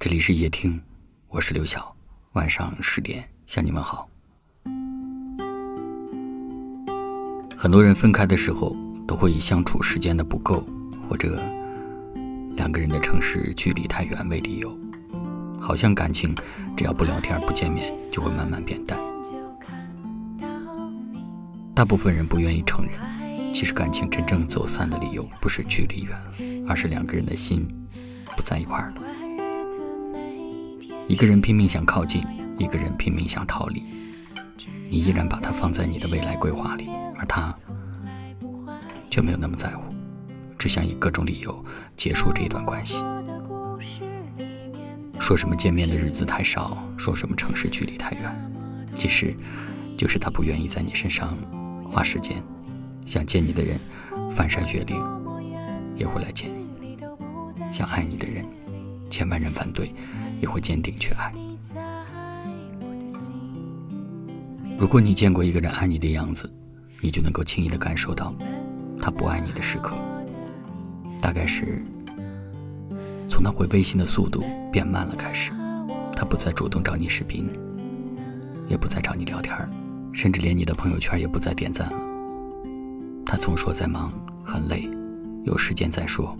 这里是夜听，我是刘晓。晚上十点向你们好。很多人分开的时候，都会以相处时间的不够，或者两个人的城市距离太远为理由，好像感情只要不聊天、不见面，就会慢慢变淡。大部分人不愿意承认，其实感情真正走散的理由，不是距离远了，而是两个人的心不在一块了。一个人拼命想靠近，一个人拼命想逃离，你依然把他放在你的未来规划里，而他却没有那么在乎，只想以各种理由结束这一段关系。说什么见面的日子太少，说什么城市距离太远，其实就是他不愿意在你身上花时间。想见你的人，翻山越岭也会来见你；想爱你的人，千万人反对。也会坚定去爱。如果你见过一个人爱你的样子，你就能够轻易的感受到他不爱你的时刻。大概是从他回微信的速度变慢了开始，他不再主动找你视频，也不再找你聊天，甚至连你的朋友圈也不再点赞了。他总说在忙，很累，有时间再说，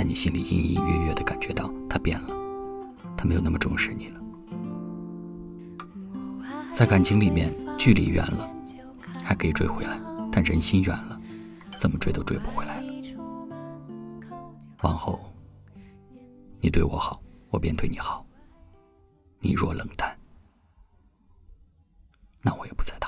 但你心里隐隐约约的感觉到他变了。他没有那么重视你了，在感情里面，距离远了还可以追回来，但人心远了，怎么追都追不回来了。往后，你对我好，我便对你好；你若冷淡，那我也不再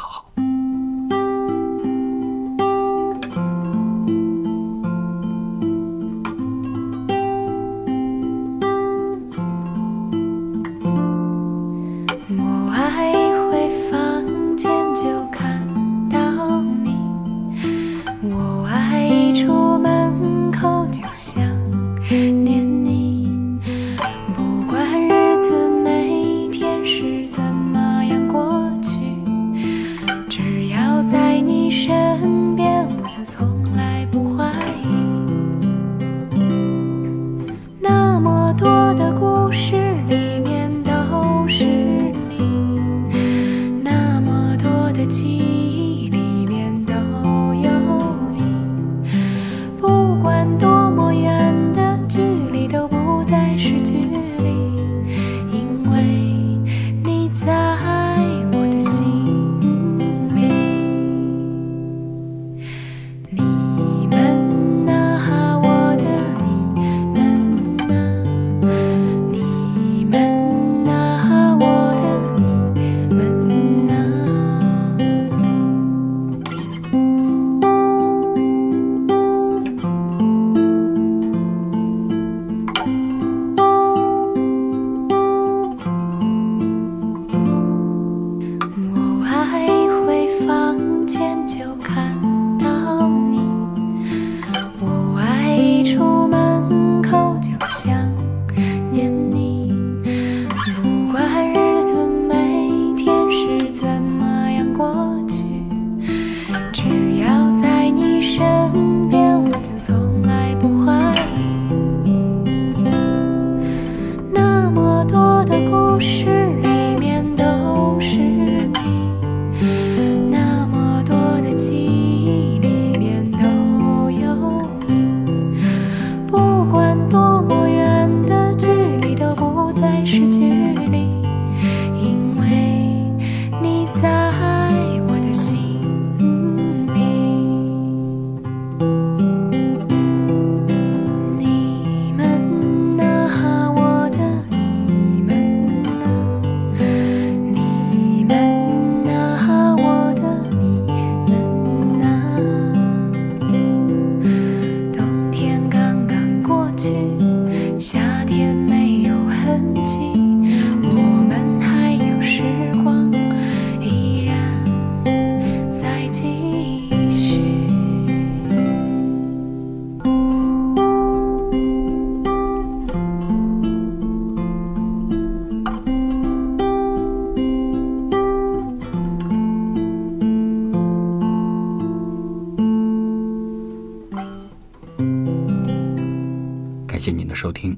谢您的收听，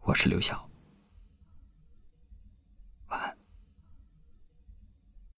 我是刘晓。